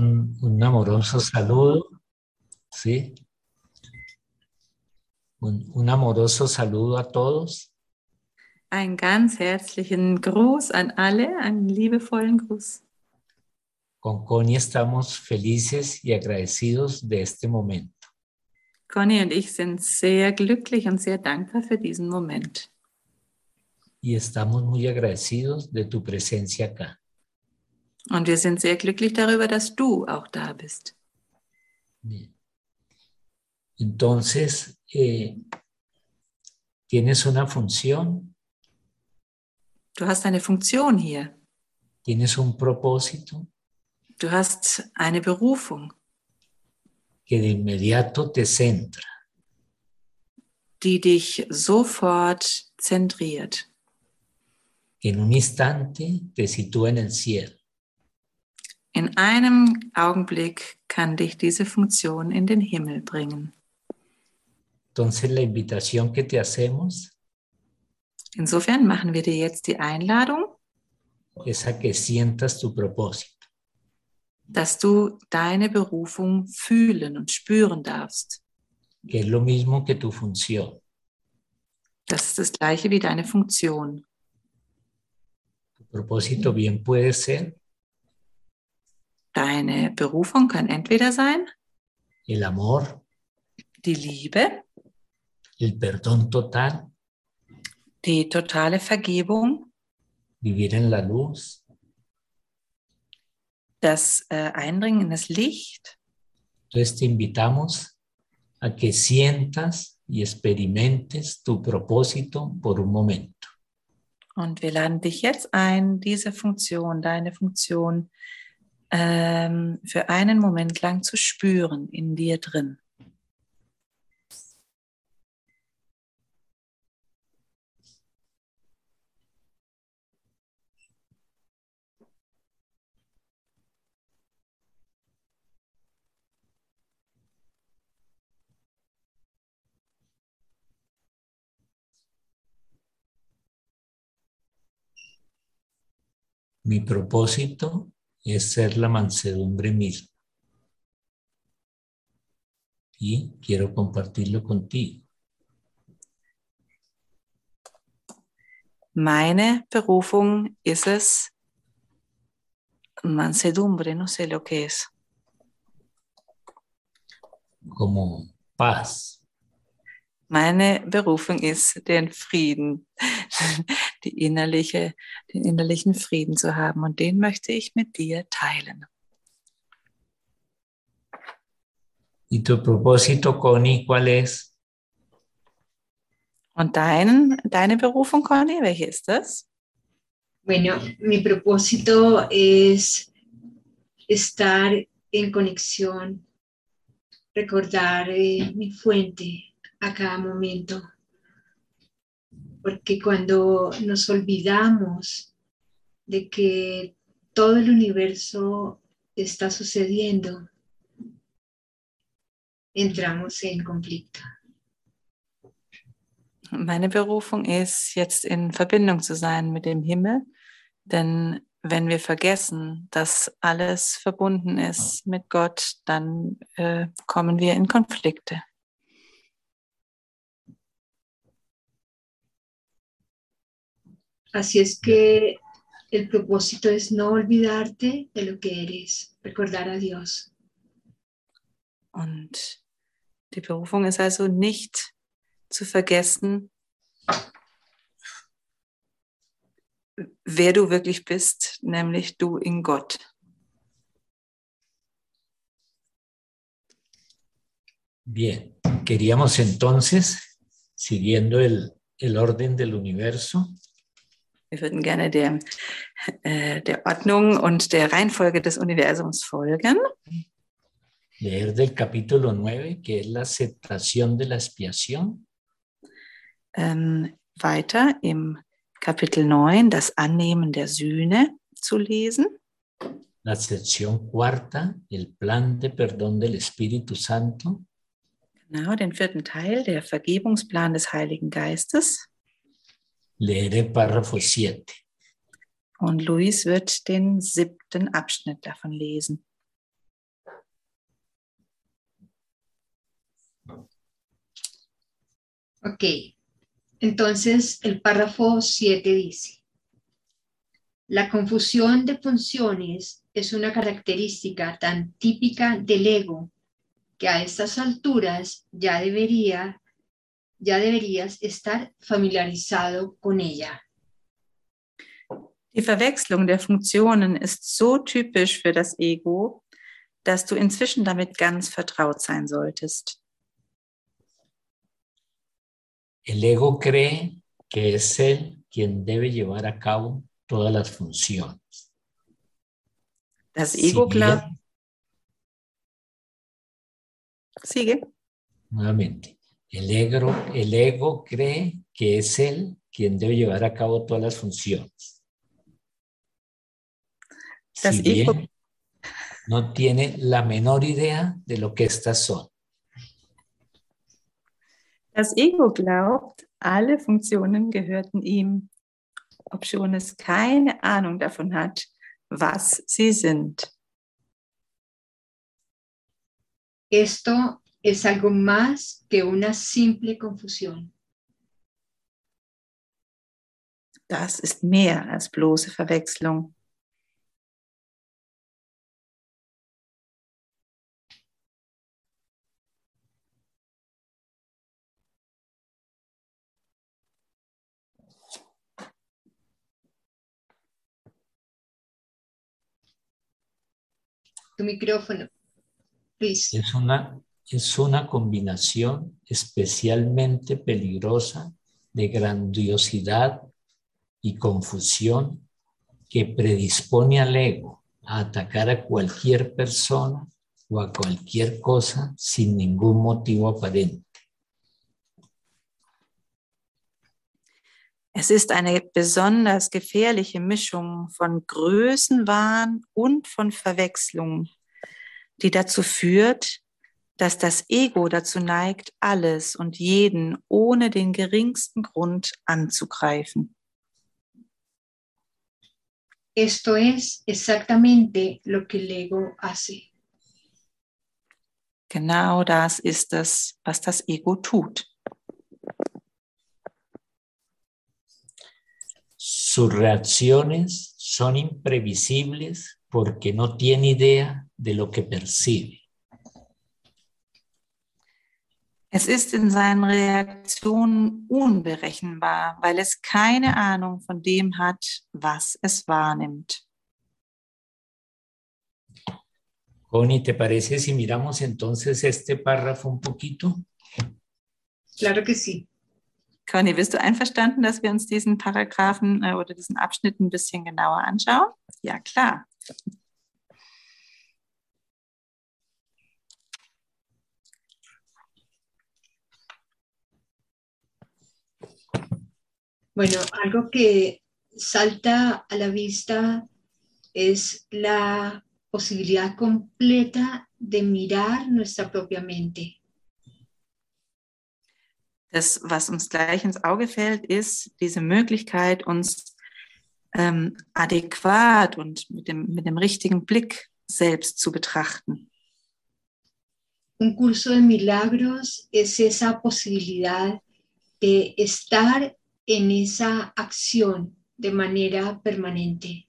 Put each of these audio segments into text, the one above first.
Un, un amoroso saludo, ¿sí? Un, un amoroso saludo a todos. Einen ganz herzlichen Gruß an alle, einen liebevollen Gruß. Con Connie estamos felices y agradecidos de este momento. Conny und ich sind sehr glücklich und sehr dankbar für diesen Moment. Y estamos muy agradecidos de tu presencia acá. Und wir sind sehr glücklich darüber, dass du auch da bist. Bien. Entonces, eh, tienes una función, Du hast eine Funktion hier. tienes un propósito Du hast eine Berufung, que de inmediato te centra. die dich sofort zentriert, en un instante te sitúa en el cielo. In einem Augenblick kann dich diese Funktion in den Himmel bringen. Entonces la invitación que te hacemos Insofern machen wir dir jetzt die Einladung, es a que sientas tu propósito, dass du deine Berufung fühlen und spüren darfst. que es lo mismo que tu función. Das ist das gleiche wie deine Funktion. Tu propósito bien puede ser Deine Berufung kann entweder sein el amor, die Liebe, el perdón total, die totale Vergebung, vivir en la luz, das äh, Eindringen in das Licht. Entonces te invitamos a que sientas y experimentes tu propósito por un momento. Und wir laden dich jetzt ein, diese Funktion, deine Funktion ähm, für einen Moment lang zu spüren in dir drin. Mi propósito es ser la mansedumbre misma. Y quiero compartirlo contigo. Meine Berufung ist es, mansedumbre, no sé lo que es. como paz, Meine Berufung ist, den Frieden, die innerliche, den innerlichen Frieden zu haben. Und den möchte ich mit dir teilen. ¿Y tu propósito, Connie, cuál es? Und dein, deine Berufung, Conny, welche ist das? Bueno, mi propósito es estar en conexión, recordar eh, mi fuente a cada momento. Porque cuando nos olvidamos de que todo el universo está sucediendo, entramos en conflicto. Meine Berufung ist, jetzt in Verbindung zu sein mit dem Himmel. Denn wenn wir vergessen, dass alles verbunden ist mit Gott, dann äh, kommen wir in Konflikte. Así es que el propósito es no olvidarte de lo que eres, recordar a Dios. Und die Berufung ist also nicht zu vergessen, wer du wirklich bist, nämlich du in Gott. Bien, queríamos entonces, siguiendo el, el orden del universo, Wir würden gerne der, äh, der Ordnung und der Reihenfolge des Universums folgen. leer del capítulo 9, que es la aceptación de la expiación, Ähm, weiter im Kapitel 9 das Annehmen der Sühne zu lesen. la sección cuarta, el plan de perdón del Espíritu Santo, Genau, den vierten Teil, der Vergebungsplan des Heiligen Geistes. leeré párrafo 7. Und Luis wird den siebten Abschnitt davon lesen. Ok, entonces el párrafo 7 dice, la confusión de funciones es una característica tan típica del ego que a estas alturas ya debería ya deberías estar familiarizado con ella. Die Verwechslung der Funktionen ist so typisch für das Ego, dass du inzwischen damit ganz vertraut sein solltest. El ego cree que es él quien debe llevar a cabo todas las funciones. Das Ego glaubt, siege. nuevamente, el ego, el ego cree que es él quien debe llevar a cabo todas las funciones. Si bien ego- no tiene la menor idea de lo que estas son. Das Ego glaubt, alle Funktionen gehörten ihm, obschon es keine Ahnung davon hat, was sie sind. Esto es algo más que una simple confusión. Das ist mehr als bloße Verwechslung. Tu micrófono, please. Es una, es una combinación especialmente peligrosa de grandiosidad y confusión que predispone al ego a atacar a cualquier persona o a cualquier cosa sin ningún motivo aparente. Es ist eine besonders gefährliche Mischung von Größenwahn und von Verwechslung, die dazu führt, dass das Ego dazu neigt, alles und jeden ohne den geringsten Grund anzugreifen. Esto es exactamente lo que el ego hace. Genau das ist es, was das Ego tut. Sus reacciones son imprevisibles porque no tiene idea de lo que percibe. Es ist in seinen Reaktionen unberechenbar, weil es keine Ahnung von dem hat, was es wahrnimmt. Connie, ¿te parece si miramos entonces este párrafo un poquito? Claro que sí. Conny, bist du einverstanden, dass wir uns diesen Paragraphen äh, oder diesen Abschnitt ein bisschen genauer anschauen? Ja, klar. Bueno, algo que salta a la vista es la posibilidad completa de mirar nuestra propia mente. Das, was uns gleich ins Auge fällt, ist diese Möglichkeit, uns ähm, adäquat und mit dem, mit dem richtigen Blick selbst zu betrachten. Un curso de milagros es esa posibilidad de estar en esa acción de manera permanente.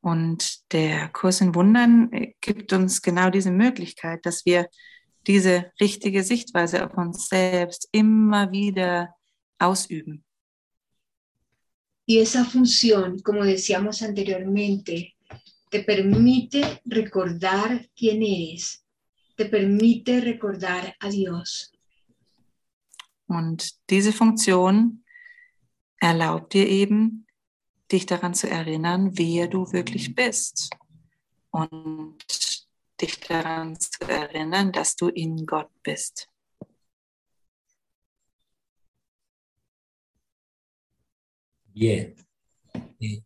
Und der Kurs in Wundern äh, gibt uns genau diese Möglichkeit, dass wir diese richtige Sichtweise auf uns selbst immer wieder ausüben. Y esa función, como decíamos anteriormente, te permite recordar quién eres, te permite recordar a Dios. Und diese Funktion erlaubt dir eben, dich daran zu erinnern, wer du wirklich bist. Und dich daran zu erinnern, dass du in Gott bist. Bien. Eh,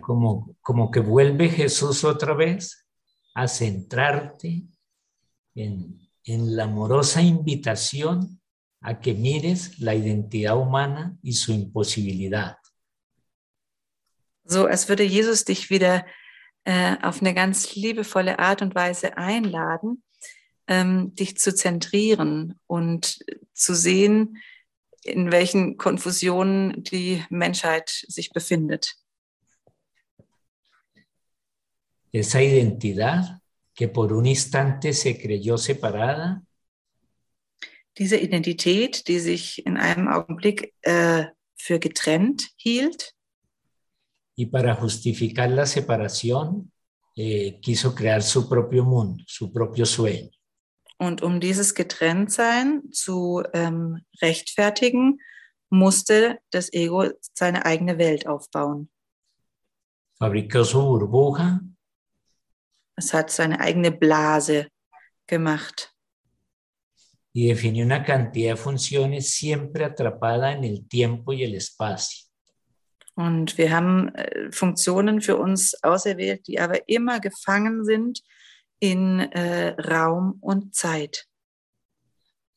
como, como que vuelve Jesús otra vez a centrarte en, en la amorosa invitación a que mires la identidad humana y su imposibilidad. So, als würde Jesus dich wieder äh, auf eine ganz liebevolle Art und Weise einladen, ähm, dich zu zentrieren und zu sehen, in welchen Konfusionen die Menschheit sich befindet. Esa identidad que por un instante se creyó separada, Diese Identität, die sich in einem Augenblick äh, für getrennt hielt y para justificar la separación eh, quiso crear su propio mundo, su propio sueño. und um dieses Getrenntsein zu ähm, rechtfertigen, musste das Ego seine eigene Welt aufbauen. Fabricó su burbuja Es hat seine eigene Blase gemacht y definió una cantidad de funciones siempre atrapada en el tiempo y el espacio. Und wir haben äh, Funktionen für uns auserwählt, die aber immer gefangen sind in äh, Raum und Zeit.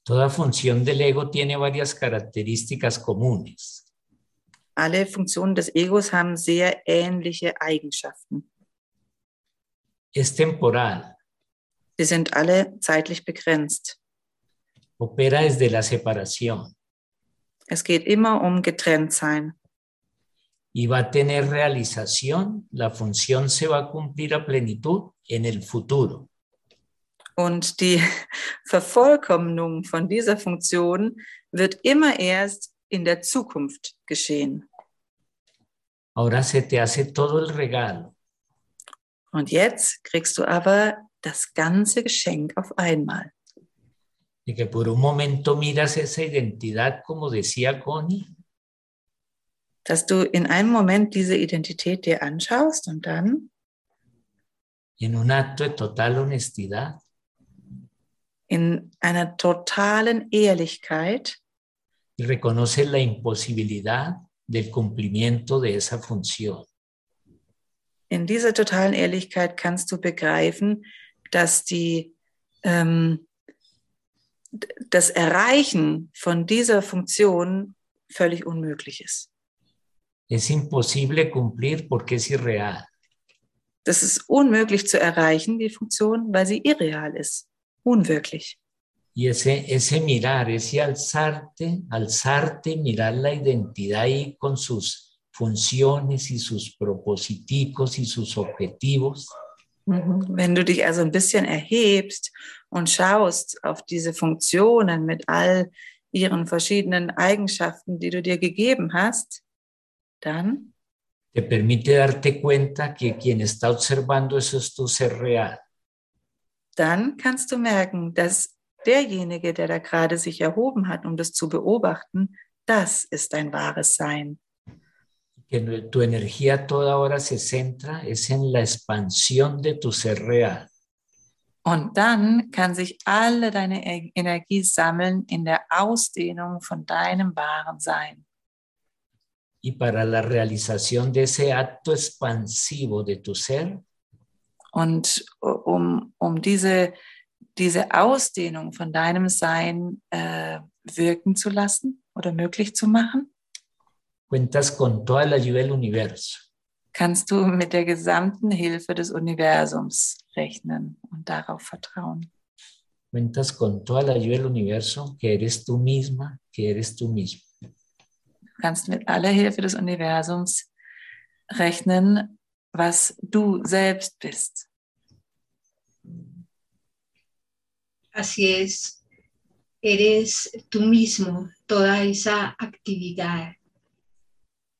Toda función del ego tiene varias características comunes. Alle Funktionen des Egos haben sehr ähnliche Eigenschaften. Es temporal, Sie sind alle zeitlich begrenzt. Opera desde la separación Es geht immer um Getrenntsein. y va a tener realización. La función se va a cumplir a plenitud en el futuro. Und die Vervollkommnung von dieser Funktion wird immer erst in der Zukunft geschehen. Ahora se te hace todo el regalo Und jetzt kriegst du aber das ganze Geschenk auf einmal. De que por un momento miras esa identidad, como decía Connie, Dass du in einem Moment diese Identität dir anschaust und dann en un acto de total honestidad, in einer totalen Ehrlichkeit y reconoces la imposibilidad del cumplimiento de esa función. in dieser totalen Ehrlichkeit kannst du begreifen, dass die, ähm, das Erreichen von dieser Funktion völlig unmöglich ist. Es imposible cumplir porque es irreal. Das ist unmöglich zu erreichen, die Funktion, weil sie irreal ist, unwirklich. Y ese, ese mirar, ese alzarte, alzarte, mirar la identidad ahí con sus funciones y sus propositicos y sus objetivos, Wenn du dich also ein bisschen erhebst und schaust auf diese Funktionen mit all ihren verschiedenen Eigenschaften, die du dir gegeben hast, dann te permite darte cuenta que quien está observando eso es tu ser real. dann kannst du merken, dass derjenige, der da gerade sich erhoben hat, um das zu beobachten, das ist dein wahres Sein. Que tu energía toda hora se centra es en la expansión de tu ser real. Und dann kann sich alle deine E- Energie sammeln in der Ausdehnung von deinem wahren Sein. Y para la realización de ese acto expansivo de tu ser, Und um, um diese, diese Ausdehnung von deinem Sein äh, wirken zu lassen oder möglich zu machen, cuentas con toda la ayuda del universo. kannst du mit der gesamten Hilfe des Universums rechnen und darauf vertrauen. Cuentas con toda la ayuda del universo, que eres tú misma, que eres tú mismo. Du kannst mit aller Hilfe des Universums rechnen, was du selbst bist. Así es, eres tú mismo toda esa actividad.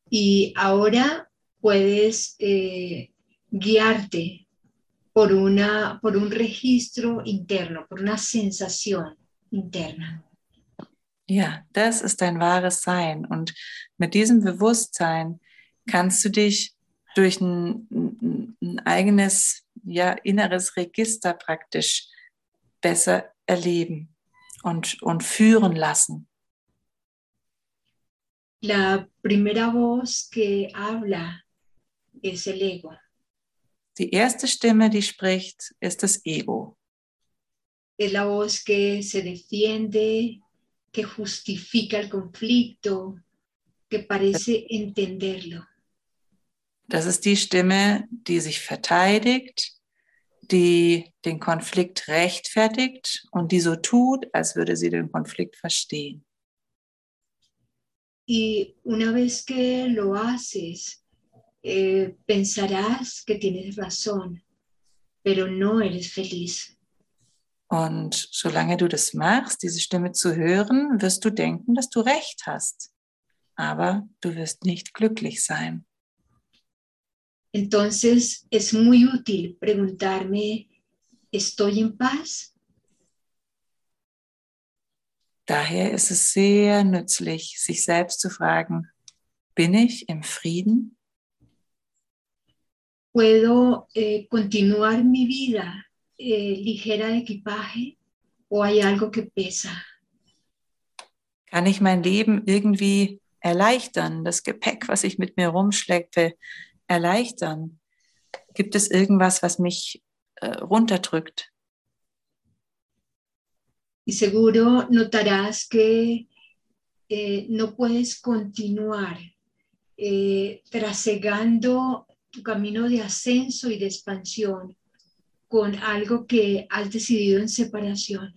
Y ahora puedes eh, guiarte por, una, por un registro interno, por una sensación interna. Ja, das ist dein wahres Sein. Und mit diesem Bewusstsein kannst du dich durch ein, ein, eigenes, ja, inneres Register praktisch besser erleben und, und führen lassen. La primera voz que habla es el ego. Die erste Stimme, die spricht, ist das Ego. Es la voz que se defiende, que justifica el conflicto, que parece entenderlo. Das ist die Stimme, die sich verteidigt, die den Konflikt rechtfertigt und die so tut, als würde sie den Konflikt verstehen. Y una vez que lo haces, eh, pensarás que tienes razón, pero no eres feliz. Und solange du das machst, diese Stimme zu hören, wirst du denken, dass du recht hast. Aber du wirst nicht glücklich sein. Entonces es muy útil preguntarme, ¿estoy en paz? Daher ist es sehr nützlich, sich selbst zu fragen, bin ich im Frieden? ¿Puedo eh, continuar mi vida eh, ligera de equipaje o hay algo que pesa? Kann ich mein Leben irgendwie erleichtern, das Gepäck, was ich mit mir rumschleppe, erleichtern? Gibt es irgendwas, was mich äh, runterdrückt? Y seguro notarás que eh, no puedes continuar eh, trasegando tu camino de ascenso y de expansión con algo que has decidido en separación.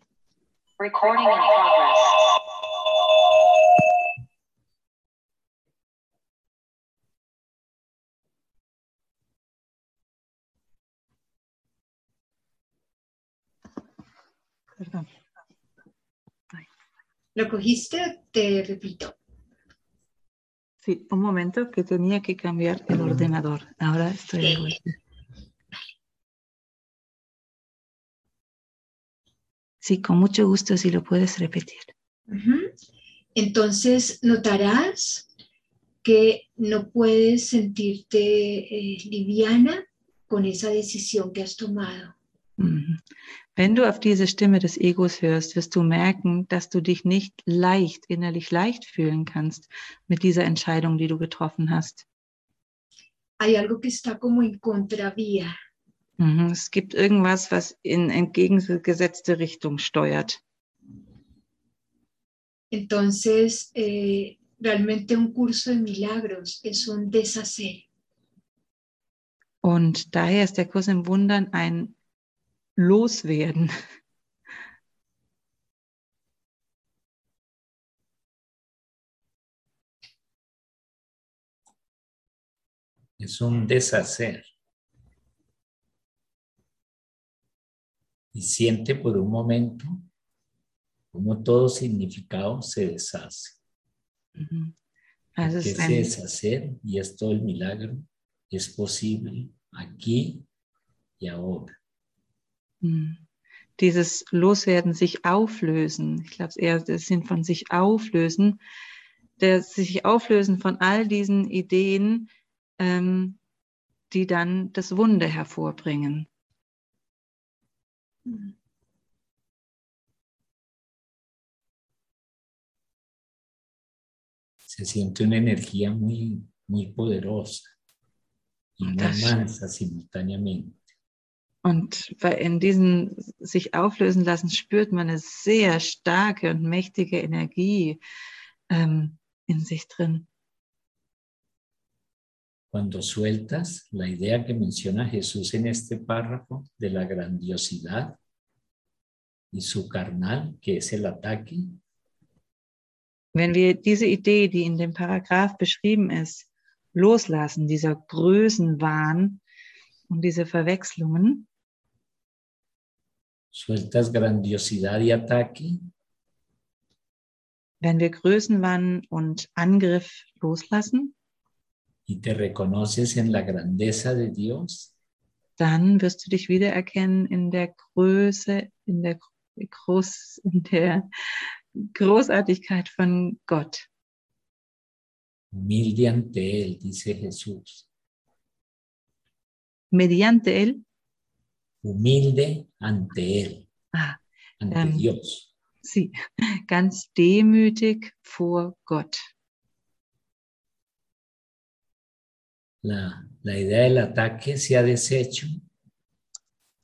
Recording in progress. Perdón. ¿Lo cogiste? Te repito. Sí, un momento que tenía que cambiar el ordenador. Ahora estoy de vuelta. Sí, con mucho gusto si lo puedes repetir. Entonces notarás que no puedes sentirte eh, liviana con esa decisión que has tomado. Mhm. Wenn du auf diese Stimme des Egos hörst, wirst du merken, dass du dich nicht leicht, innerlich leicht fühlen kannst mit dieser Entscheidung, die du getroffen hast. Hay algo que está como en contravía. Mhm. Es gibt irgendwas, was in entgegengesetzte Richtung steuert. Entonces, eh, realmente un curso de milagros es un deshacer. Und daher ist der Kurs im Wundern ein Loswerden. Es un deshacer. Y siente por un momento como todo significado se deshace. Es ese ein, deshacer, y es todo el milagro, es posible aquí y ahora. Mhm. dieses Loswerden, sich auflösen. Ich glaube, es ist eher der Sinn von sich auflösen, der sich auflösen von all diesen Ideen, ähm, die dann das Wunder hervorbringen. Se siente una energía muy, muy poderosa y muy Das- mansa simultáneamente. Und in diesen sich auflösen lassen spürt man eine sehr starke und mächtige Energie ähm, in sich drin. Cuando sueltas la idea que menciona Jesús en este párrafo de la grandiosidad y su carnal, que es el ataque, Wenn wir diese Idee, die in dem Paragraph beschrieben ist, loslassen, dieser Größenwahn und diese Verwechslungen, sueltas grandiosidad y ataque, wenn wir Größenwahn und Angriff loslassen, y te reconoces en la grandeza de Dios, dann wirst du dich wiedererkennen in der Größe, in der Groß, in der Großartigkeit von Gott. humilde ante Él, dice Jesús. Mediante él, Humilde ante Él, ah, ante Ähm, Dios. sie, ganz demütig vor Gott. La, la idea del ataque se ha deshecho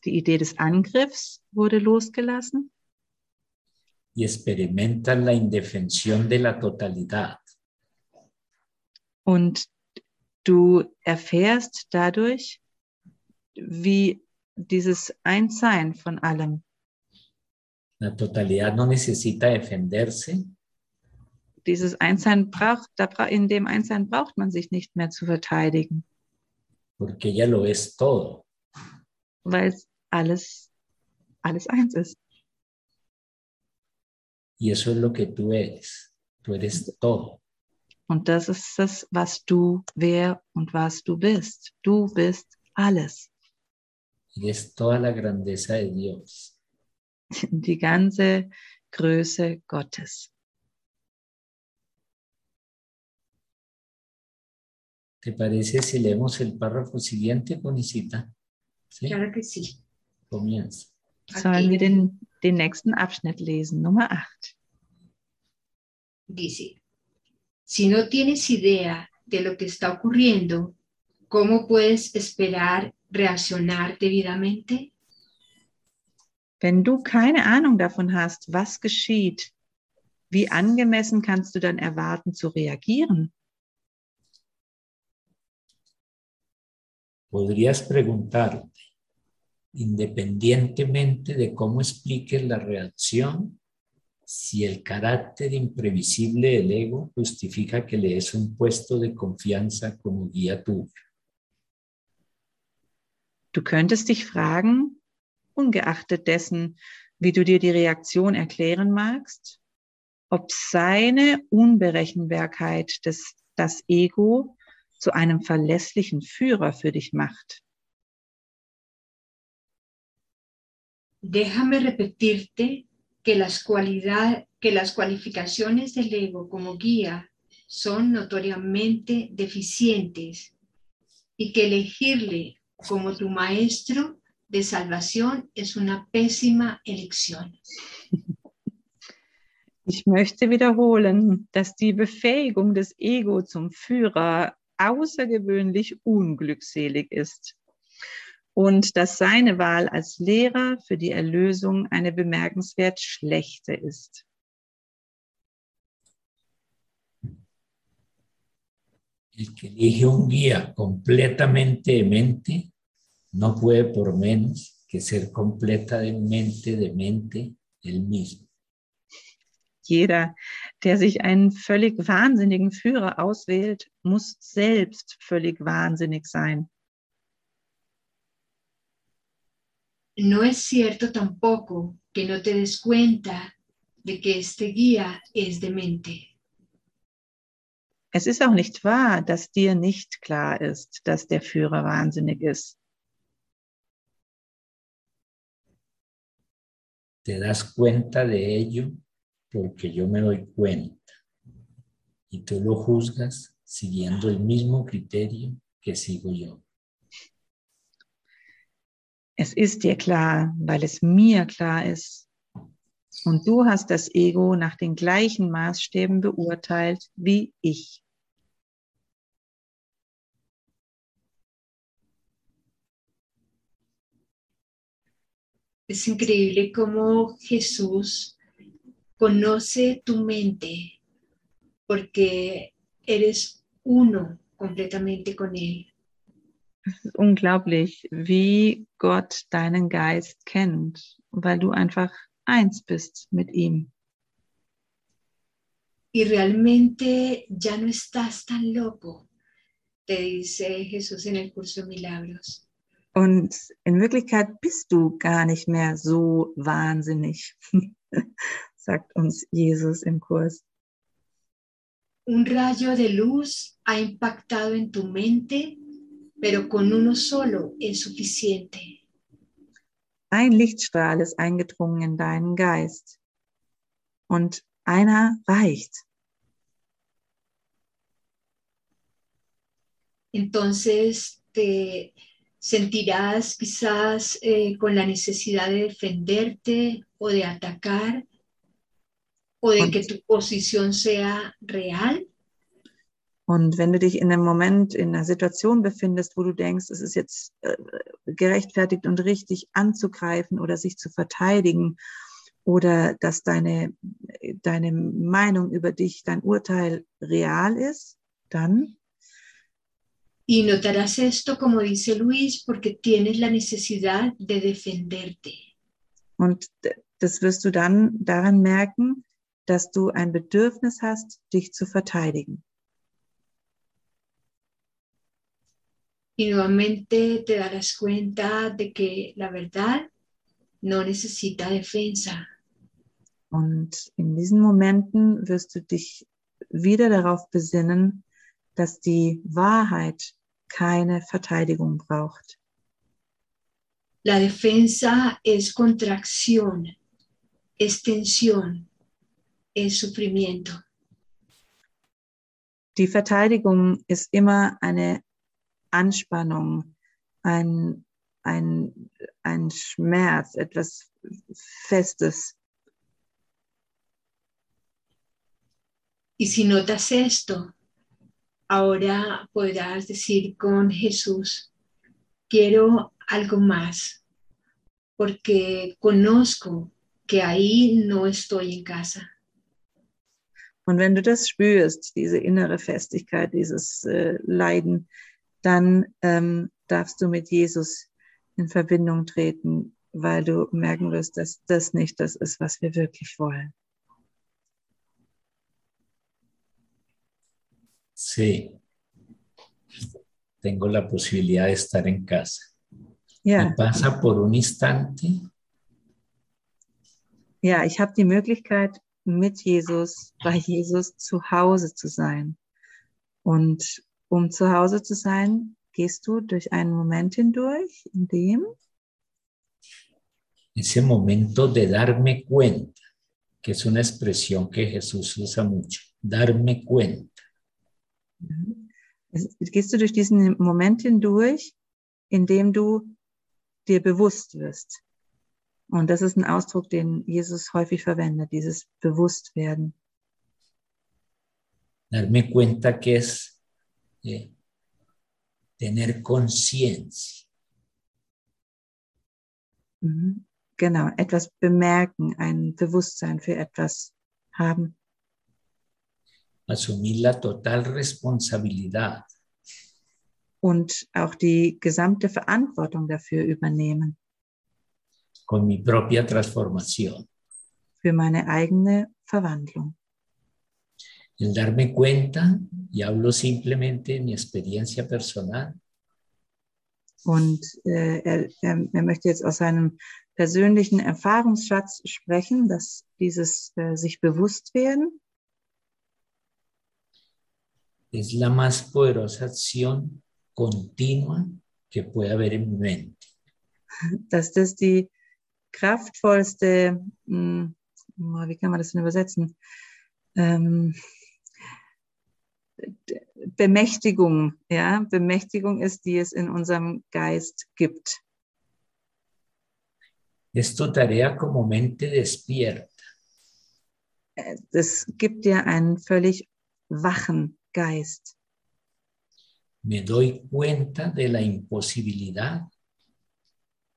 Die Idee des Angriffs wurde losgelassen y experimentas la indefensión de la totalidad. und du erfährst dadurch, wie dieses Einssein von allem. La totalidad no necesita defenderse, Dieses Einssein braucht, in dem Einssein braucht man sich nicht mehr zu verteidigen, porque ella lo es todo. weil es alles, alles eins ist. Y eso es lo que tú eres. Tú eres todo. Und das ist das, was du, wer und was du bist. Du bist alles. Eres toda la grandeza de Dios. Die ganze Größe Gottes. ¿Te parece si leemos el párrafo siguiente, Bonicita? Sí, Claro que sí. comienza. Sollen wir den, den nächsten Abschnitt lesen, Nummer 8. Dice, si no tienes idea de lo que está ocurriendo, ¿cómo puedes esperar reaccionar debidamente? Wenn du keine Ahnung davon hast, was geschieht, wie angemessen kannst du dann erwarten zu reagieren? Podrías preguntarte, independientemente de cómo expliques la reacción, si el carácter imprevisible del ego justifica que le des un puesto de confianza como guía tuyo. Du könntest dich fragen, ungeachtet dessen, wie du dir die Reaktion erklären magst, ob seine Unberechenbarkeit des, das Ego zu einem verlässlichen Führer für dich macht. Déjame repetirte que las, cualidad- que las cualificaciones del ego como guía son notoriamente deficientes y que elegirle como tu maestro de salvación es una pésima elección. Ich möchte wiederholen, dass die Befähigung des Ego zum Führer außergewöhnlich unglückselig ist und dass seine Wahl als Lehrer für die Erlösung eine bemerkenswert schlechte ist. El que elige un guía completamente demente no puede por menos que ser completamente demente él mismo. Jeder, der sich einen völlig wahnsinnigen Führer auswählt, muss selbst völlig wahnsinnig sein. No es cierto tampoco que no te des cuenta de que este guía es demente. Es ist auch nicht wahr, dass dir nicht klar ist, dass der Führer wahnsinnig ist. Te das cuenta de ello porque yo me doy cuenta. Y tú lo juzgas siguiendo el mismo criterio que sigo yo. Es ist dir klar, weil es mir klar ist. Und du hast das Ego nach den gleichen Maßstäben beurteilt wie ich. Es increíble cómo Jesús conoce tu mente porque eres uno completamente con Él. Es ist unglaublich, wie Gott deinen Geist kennt, weil du einfach eins bist mit ihm. Y realmente ya no estás tan loco, te dice Jesús en el curso de milagros. Und in Wirklichkeit bist du gar nicht mehr so wahnsinnig, sagt uns Jesus im Kurs. Un rayo de luz ha impactado en tu mente, pero con uno solo es suficiente. Ein Lichtstrahl ist eingedrungen in deinen Geist. Und einer reicht. Entonces te sentirás quizás eh, con la necesidad de defenderte o de atacar o de que tu posición sea real. Und wenn du dich in einem Moment, in einer Situation befindest, wo du denkst, es ist jetzt äh, gerechtfertigt und richtig anzugreifen oder sich zu verteidigen oder dass deine, deine Meinung über dich, dein Urteil real ist, dann Y notarás esto, como dice Luis, porque tienes la necesidad de defenderte. Und das wirst du dann daran merken, dass du ein Bedürfnis hast, dich zu verteidigen. Y nuevamente te darás cuenta de que la verdad no necesita defensa. Und in diesen Momenten wirst du dich wieder darauf besinnen, dass die Wahrheit keine Verteidigung braucht. La defensa es contracción, es tensión, es sufrimiento. Die Verteidigung ist immer eine Anspannung, ein, ein, ein Schmerz, etwas Festes. Y si notas esto, ahora podrás decir con Jesús, quiero algo más, porque conozco que ahí no estoy en casa. Und wenn du das spürst, diese innere Festigkeit, dieses äh, Leiden, dann ähm, darfst du mit Jesus in Verbindung treten, weil du merken wirst, dass das nicht das ist, was wir wirklich wollen. Sí. Tengo la posibilidad de estar en casa. Ja, Y pasa por un instante ja, ich habe die Möglichkeit, mit Jesus, bei Jesus zu Hause zu sein. Und um zu Hause zu sein, gehst du durch einen Moment hindurch, in dem ese momento de darme cuenta, que es una expresión que Jesús usa mucho, darme cuenta. Gehst du durch diesen Moment hindurch, in dem du dir bewusst wirst. Und das ist ein Ausdruck, den Jesus häufig verwendet, dieses Bewusstwerden. Darme cuenta que es eh, tener conciencia. Mhm. Genau, etwas bemerken, ein Bewusstsein für etwas haben. asumir la total responsabilidad und auch die gesamte Verantwortung dafür übernehmen, con mi propia transformación. für meine eigene Verwandlung. El darme cuenta, y hablo simplemente de mi experiencia personal, Und äh, er, er, er möchte jetzt aus seinem persönlichen Erfahrungsschatz sprechen, dass dieses äh, sich bewusst werden es la más poderosa acción continua que puede haber en mi mente. dass das die kraftvollste, mh, wie kann man das denn übersetzen? Ähm, Bemächtigung, ja, Bemächtigung ist, die es in unserem Geist gibt. Es tarea como mente despierta Es gibt dir einen völlig wachen Geist. me doy cuenta de la imposibilidad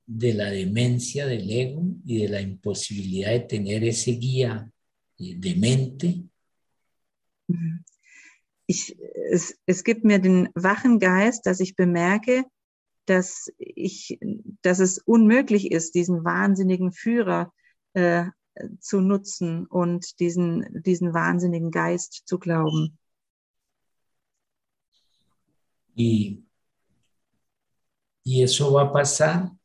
de la demencia del ego y de la imposibilidad de tener ese guía eh, de mente. Ich, es, es gibt mir den wachen Geist, dass ich bemerke, dass ich, dass es unmöglich ist, diesen wahnsinnigen Führer äh, zu nutzen und diesen, diesen wahnsinnigen Geist zu glauben. y, y eso va a pasar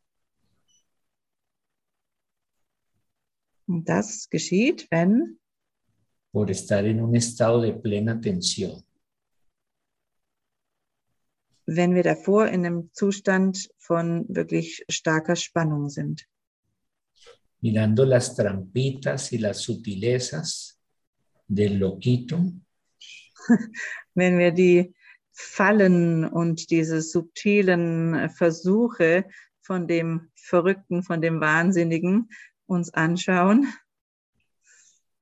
Und das geschieht, wenn por estar en un estado de plena tensión. Wenn wir davor in einem Zustand von wirklich starker Spannung sind. mirando las trampitas y las sutilezas del loquito Wenn wir die Fallen und diese subtilen Versuche von dem Verrückten, von dem Wahnsinnigen uns anschauen.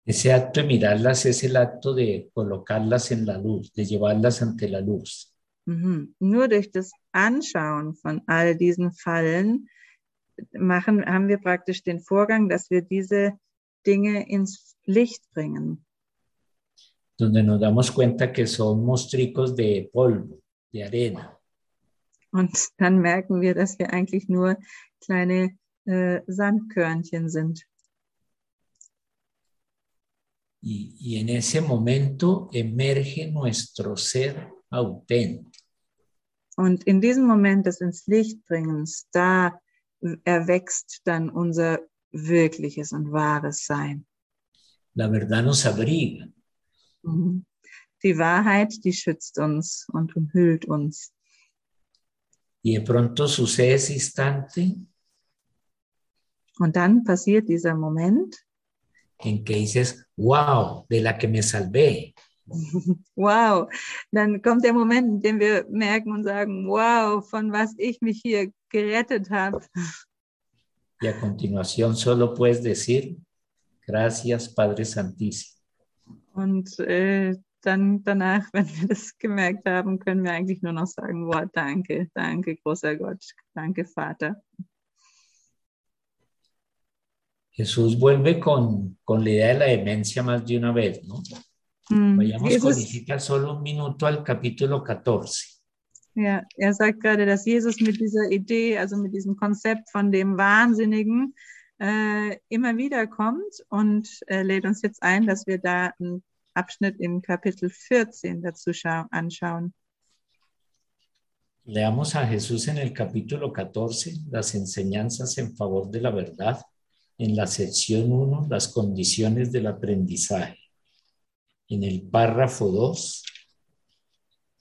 Ese acto de mirarlas es el acto de colocarlas en la luz, de llevarlas ante la luz. Mhm. Nur durch das Anschauen von all diesen Fallen machen, haben wir praktisch den Vorgang, dass wir diese Dinge ins Licht bringen. donde nos damos cuenta que son mostricos de polvo, de arena, Und dann merken wir, dass wir eigentlich nur kleine äh, Sandkörnchen sind. Y, y en ese momento emerge nuestro ser auténtico. Und in diesem Moment des ins Licht bringens, da erwächst dann unser wirkliches und wahres Sein. La verdad nos abriga. Mhm. Die Wahrheit, die schützt uns und umhüllt uns. Y de pronto sucede ese instante Und dann passiert dieser Moment, en que dices, wow, de la que me salvé. wow, dann kommt der Moment, in dem wir merken und sagen, wow, von was ich mich hier gerettet habe. Y a continuación solo puedes decir, gracias Padre Santísimo. Und äh, dann danach, wenn wir das gemerkt haben, können wir eigentlich nur noch sagen, wow, danke, danke, großer Gott, danke, Vater. Jesús vuelve con, con la idea de la demencia más de una vez, ¿no? Hm, Vayamos con Isita solo un minuto al capítulo 14. ja, er sagt gerade, dass Jesus mit dieser Idee, also mit diesem Konzept von dem Wahnsinnigen, äh, immer wieder kommt und er lädt uns jetzt ein, dass wir da einen Abschnitt im Kapitel 14 dazu schau- anschauen. Leamos a Jesús en el capítulo 14, las enseñanzas en favor de la verdad, en la sección 1, las condiciones del aprendizaje. En el párrafo 2,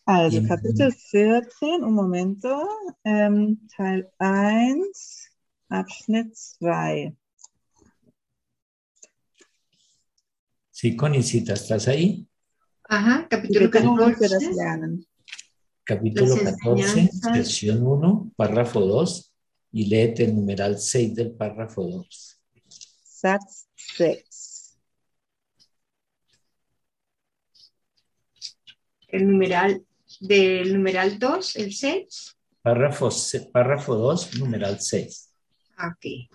Also Mhm. Kapitel 14, un momento, ähm, Teil 1, Abschnitt 2. sí, Conicita, ¿estás ahí? Ajá, capítulo Bedingungen für das 14. Lernen. Capítulo Las 14, enseñanzas. sección 1, párrafo 2, y léete el numeral 6 del párrafo 2. Satz 6. El numeral del numeral 2, el 6. Párrafo, párrafo 2, numeral 6. Ah, Ok.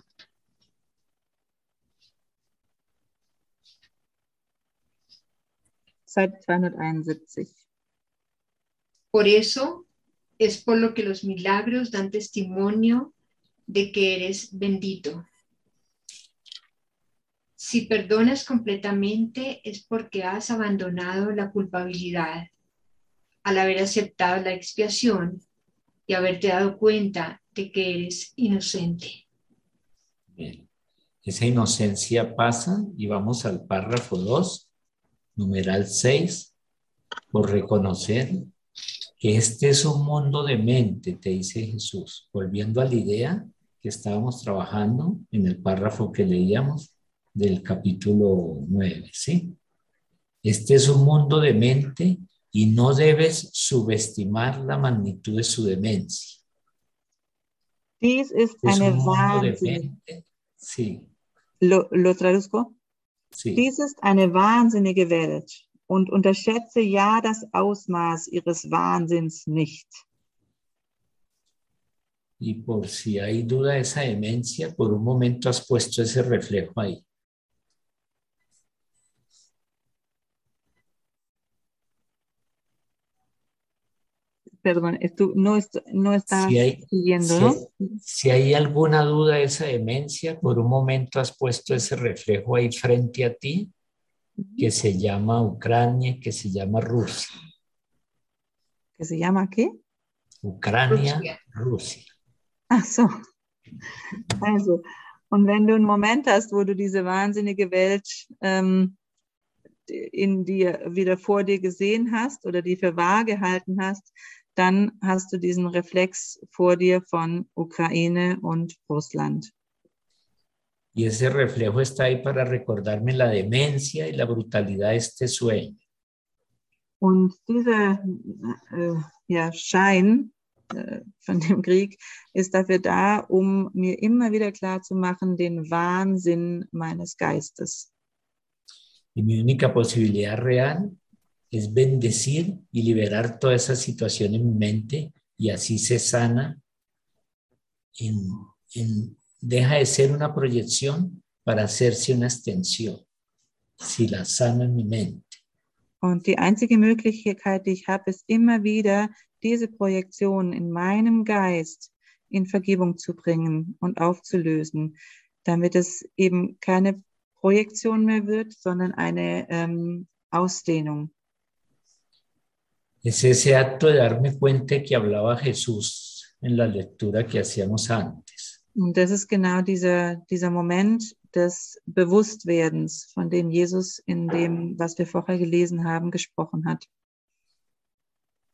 Seite 271. Por eso es por lo que los milagros dan testimonio de que eres bendito. Si perdonas completamente es porque has abandonado la culpabilidad al haber aceptado la expiación y haberte dado cuenta de que eres inocente. Esa inocencia pasa y vamos al párrafo 2, numeral 6, por reconocer que este es un mundo de mente, te dice Jesús, volviendo a la idea que estábamos trabajando en el párrafo que leíamos del capítulo 9, ¿sí? Este es un mundo de mente y no debes subestimar la magnitud de su demencia. Dies ist Es wahnsinnige, mente, sí, lo, lo traduzco? sí. Dies ist eine wahnsinnige Welt und unterschätze ja das Ausmaß ihres Wahnsinns nicht. Y por si hay duda de esa demencia, por un momento has puesto ese reflejo ahí. Perdón, tú no, est- no estás Si hay, siguiendo, si, ¿no? si hay alguna duda de esa demencia, por un momento has puesto ese reflejo ahí frente a ti, que se llama Ucrania, que se llama Rusia. Que se llama qué? Ucrania, Rusia. Rusia. Ach so. Also, und wenn du einen Moment hast, wo du diese wahnsinnige Welt ähm, in dir wieder vor dir gesehen hast oder die für wahr gehalten hast, dann hast du diesen Reflex vor dir von Ukraine und Russland. Y ese reflejo está ahí para recordarme la demencia y la brutalidad de este sueño. Und dieser äh, ja, Schein äh, von dem Krieg ist dafür da, um mir immer wieder klar zu machen, den Wahnsinn meines Geistes. Y mi única posibilidad real es bendecir y liberar toda esa situación en mi mente y así se sana. En, en- deja de ser una proyección para hacerse una extensión. Si la sano en mi mente. Und die einzige Möglichkeit, die ich habe, ist immer wieder diese Projektion in meinem Geist in Vergebung zu bringen und aufzulösen, damit es eben keine Projektion mehr wird, sondern eine ähm, Ausdehnung. Es ese acto de darme cuenta que hablaba Jesús en la lectura que hacíamos antes. Und das ist genau dieser, dieser Moment des Bewusstwerdens, von dem Jesus in dem, was wir vorher gelesen haben, gesprochen hat.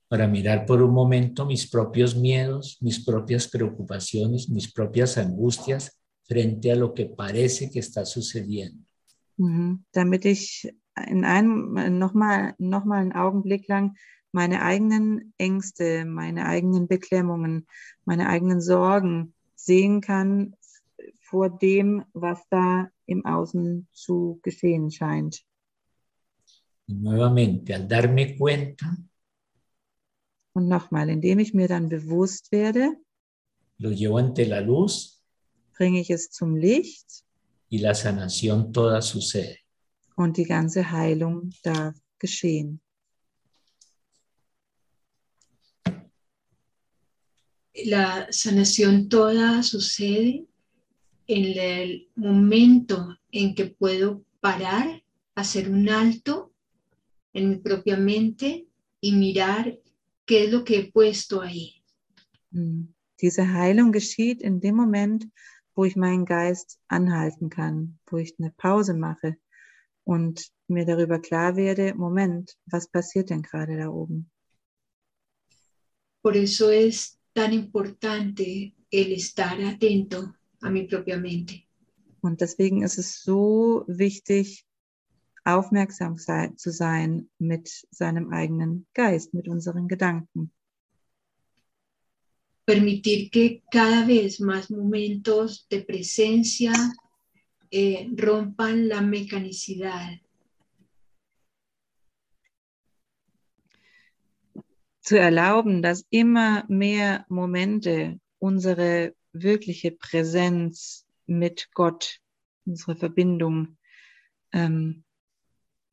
Para mirar por un momento mis propios miedos, mis propias preocupaciones, mis propias angustias frente a lo que parece que está sucediendo. Mhm. Damit ich in einem nochmal noch mal einen Augenblick lang meine eigenen Ängste, meine eigenen Beklemmungen, meine eigenen Sorgen sehen kann vor dem, was da im Außen zu geschehen scheint. Nuevamente, al darme cuenta, Und nochmal, indem ich mir dann bewusst werde, lo llevo ante la luz bringe ich es zum Licht y la sanación toda sucede. und die ganze Heilung darf geschehen. La sanación toda sucede en el momento en que puedo parar, hacer un alto en mi propia mente y mirar qué es lo que he puesto ahí. Mm. Diese Heilung geschieht in dem Moment, wo ich meinen Geist anhalten kann, wo ich eine Pause mache und mir darüber klar werde, Moment, was passiert denn gerade da oben? Por eso es tan importante el estar atento a mi propia mente. Und deswegen ist es so wichtig, aufmerksam sei, zu sein mit seinem eigenen Geist, mit unseren Gedanken. Permitir que cada vez más momentos de presencia eh, rompan la mecanicidad Zu erlauben, dass immer mehr Momente unsere wirkliche Präsenz mit Gott, unsere Verbindung ähm,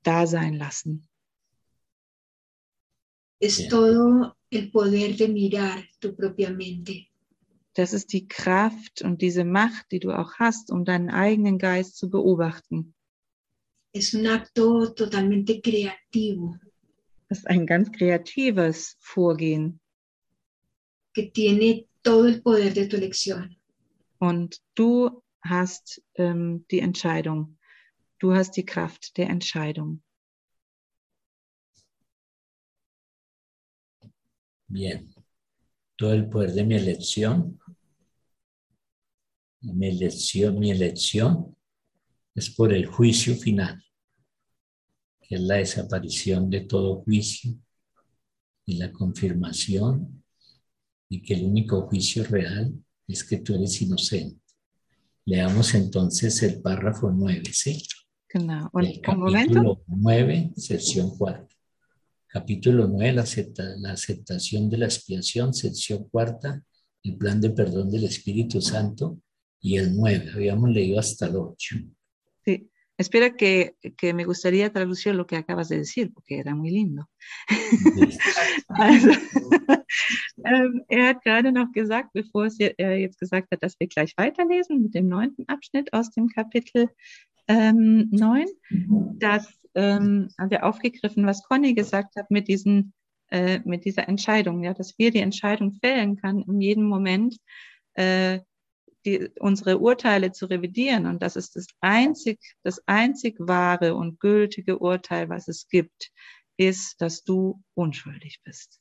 da sein lassen. es todo el poder de mirar tu propia mente. Das ist die Kraft und diese Macht, die du auch hast, um deinen eigenen Geist zu beobachten. Es un acto totalmente creativo ist ein ganz kreatives Vorgehen. que tiene todo el poder de tu elección. Und du hast ähm, die Entscheidung. Du hast die Kraft der Entscheidung. Bien. Todo el poder de mi elección. Mi elección, mi elección es por el juicio final, que es la desaparición de todo juicio y la confirmación y que el único juicio real es que tú eres inocente. Leamos entonces el párrafo 9, ¿sí? Genau. El capítulo 9, sección 4. Capítulo 9, la, acepta- la aceptación de la expiación, sección cuarta, el plan de perdón del Espíritu Santo y el 9. Habíamos leído hasta el 8. Espera que, que me gustaría traducir lo que acabas de decir, porque era muy lindo. Also, ähm, er hat gerade noch gesagt, bevor er jetzt gesagt hat, dass wir gleich weiterlesen mit dem neunten Abschnitt aus dem Kapitel ähm, 9, dass ähm, haben wir aufgegriffen, was Conny gesagt hat mit diesen äh, mit dieser Entscheidung, ja, dass wir die Entscheidung fällen kann, in jedem Moment äh, die, unsere Urteile zu revidieren. Und das ist das einzig, das einzig wahre und gültige Urteil, was es gibt, ist, dass du unschuldig bist.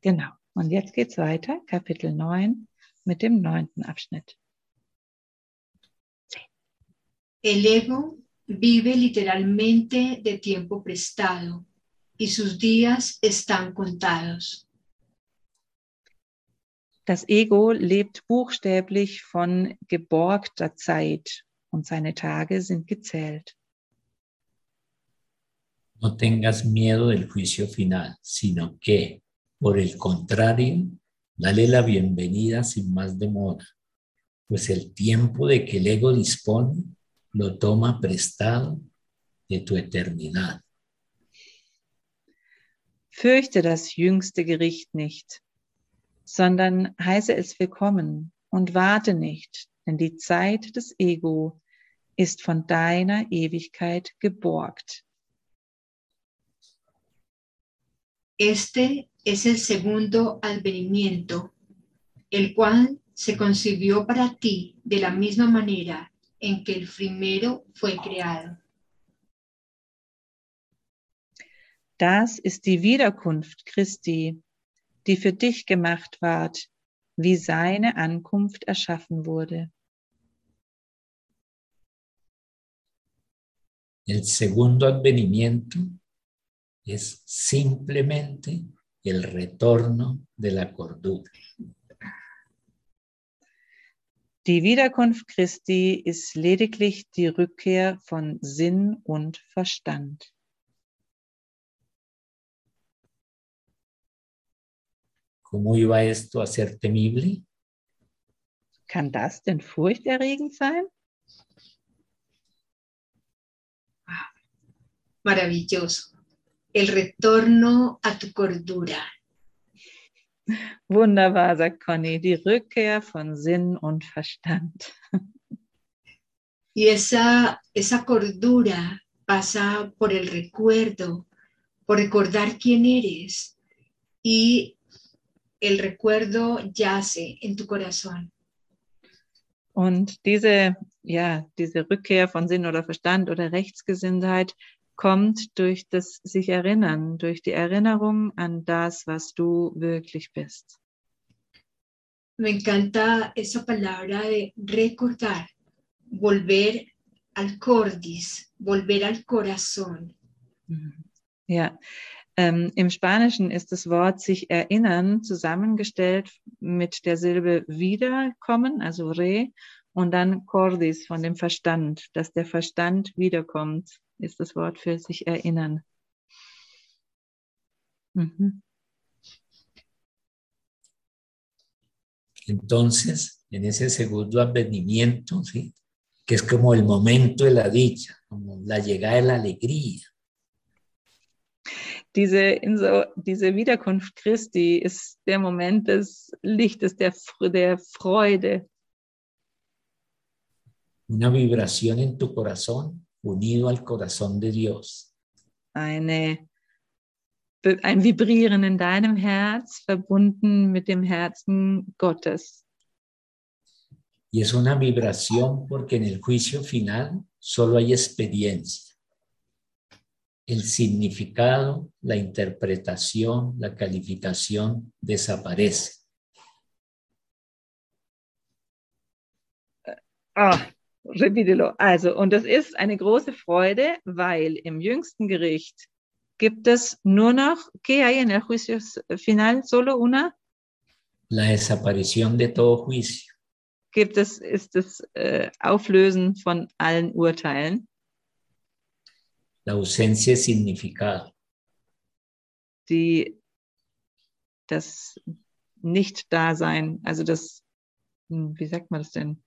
Genau. Und jetzt geht's weiter, Kapitel 9 mit dem neunten Abschnitt. El ego vive literalmente de tiempo prestado y sus días están contados. Das Ego lebt buchstäblich von geborgter Zeit und seine Tage sind gezählt. No tengas miedo del juicio final, sino que, por el contrario, dale la bienvenida sin más demora, pues el tiempo de que el ego dispone lo toma prestado de tu eternidad. Fürchte das jüngste Gericht nicht, sondern heiße es willkommen und warte nicht, denn die Zeit des Ego ist von deiner Ewigkeit geborgt. Este es el segundo advenimiento, el cual se concibió para ti de la misma manera en que el primero fue creado. Das ist die Wiederkunft Christi, die für dich gemacht ward, wie seine Ankunft erschaffen wurde. El segundo advenimiento es simplemente el retorno de la cordura. Die Wiederkunft Christi ist lediglich die Rückkehr von Sinn und Verstand. ¿Cómo iba esto a ser temible? Kann das denn furchterregend sein? Maravilloso. El retorno a tu cordura. Wunderbar, sagt Conny, die Rückkehr von Sinn und Verstand. Y esa, esa cordura pasa por el recuerdo, por recordar quién eres. Y el recuerdo yace en tu corazón. Und diese, ja, diese Rückkehr von Sinn oder Verstand oder Rechtsgesinntheit kommt durch das sich erinnern, durch die Erinnerung an das, was du wirklich bist. Me encanta esa palabra de recordar, volver al cordis, volver al corazón. Ja, ähm, im Spanischen ist das Wort sich erinnern zusammengestellt mit der Silbe wiederkommen, also re, und dann cordis von dem Verstand, dass der Verstand wiederkommt, ist das Wort für sich erinnern. Mhm. Entonces, en ese segundo advenimiento, ¿sí? que es como el momento de la dicha, como la llegada de la alegría, Diese, Inso, diese Wiederkunft Christi ist der Moment des Lichtes, der, der Freude, una vibración en tu corazón unido al corazón de Dios. eine, ein Vibrieren in deinem Herz, verbunden mit dem Herzen Gottes. Y es una vibración porque en el juicio final solo hay experiencia. El significado, la interpretación, la calificación desaparece. Ah, repítelo. Also, und das ist eine große Freude, weil im jüngsten Gericht gibt es nur noch, ¿qué hay en el juicio final? Solo una? La desaparición de todo juicio. Gibt es, ist das äh, Auflösen von allen Urteilen, la ausencia de significado, die, das Nicht-Dasein, also das, hm, wie sagt man das denn?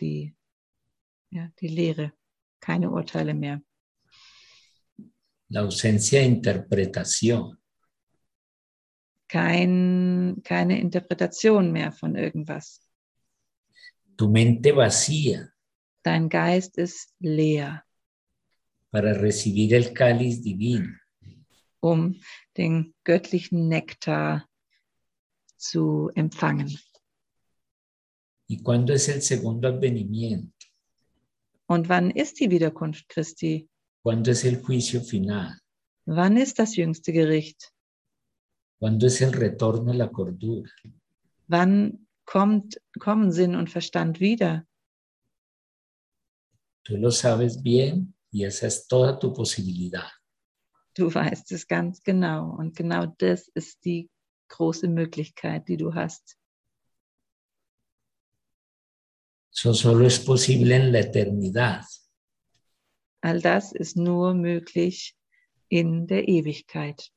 Die, ja, die Lehre, keine Urteile mehr. la ausencia de interpretación, Kein, keine Interpretation mehr von irgendwas. tu mente vacía Dein Geist ist leer, para recibir el cáliz divino. um den göttlichen Nektar zu empfangen. ¿Y cuándo es el segundo advenimiento? Und wann ist die Wiederkunft Christi? ¿Cuándo es el juicio final? Wann ist das jüngste Gericht? ¿Cuándo es el retorno a la cordura? Wann kommt, kommen Sinn und Verstand wieder? Tú lo sabes bien y esa es toda tu posibilidad. Du weißt es ganz genau. Und genau das ist die große Möglichkeit, die du hast. Eso solo es posible en la eternidad. All das ist nur möglich in der Ewigkeit.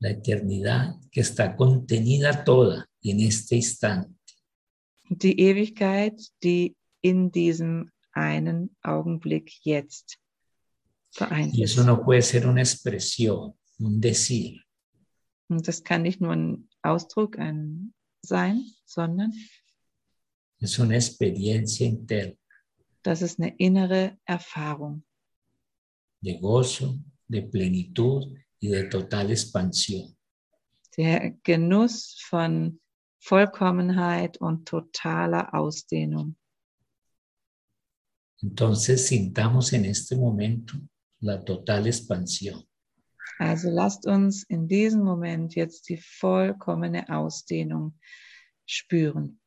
La eternidad que está contenida toda en este instante. Die Ewigkeit, die in diesem einen Augenblick jetzt vereint ist. no un Und das kann nicht nur ein Ausdruck, ein Sein, sondern es una experiencia interna das ist eine innere Erfahrung de gozo, de plenitud y de total expansión. der Genuss von Vollkommenheit und totaler Ausdehnung. Entonces sintamos en este momento la total expansión. Also lasst uns in diesem Moment jetzt die vollkommene Ausdehnung spüren.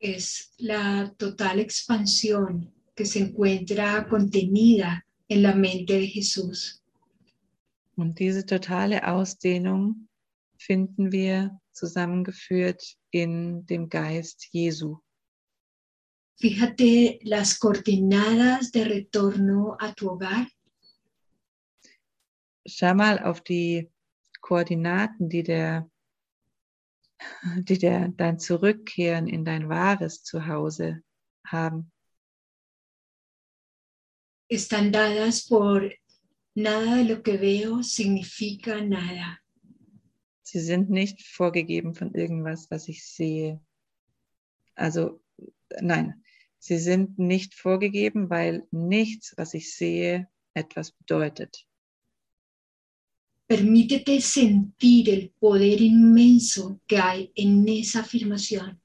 Es la total expansión que se encuentra contenida en la mente de Jesús. Und diese totale Ausdehnung finden wir zusammengeführt in dem Geist Jesu. Fíjate las coordenadas de retorno a tu hogar. Schau mal auf die Koordinaten, die der, die der dein Zurückkehren in dein wahres Zuhause haben. Están dadas por nada de lo que veo significa nada. Sie sind nicht vorgegeben von irgendwas, was ich sehe. Also nein, sie sind nicht vorgegeben, weil nichts, was ich sehe, etwas bedeutet. Permítete sentir el poder inmenso que hay en esa afirmación.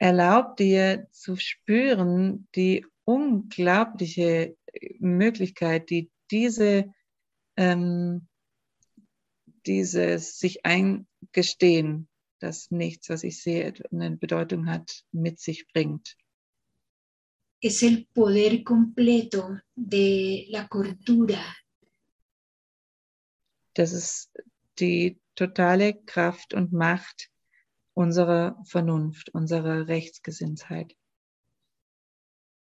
Erlaub dir zu spüren die unglaubliche Möglichkeit, die diese, ähm, dieses sich eingestehen, dass nichts, was ich sehe, eine Bedeutung hat, mit sich bringt. Es el poder completo de la cordura, Das ist die totale Kraft und Macht unserer Vernunft, unserer Rechtsgesinntheit.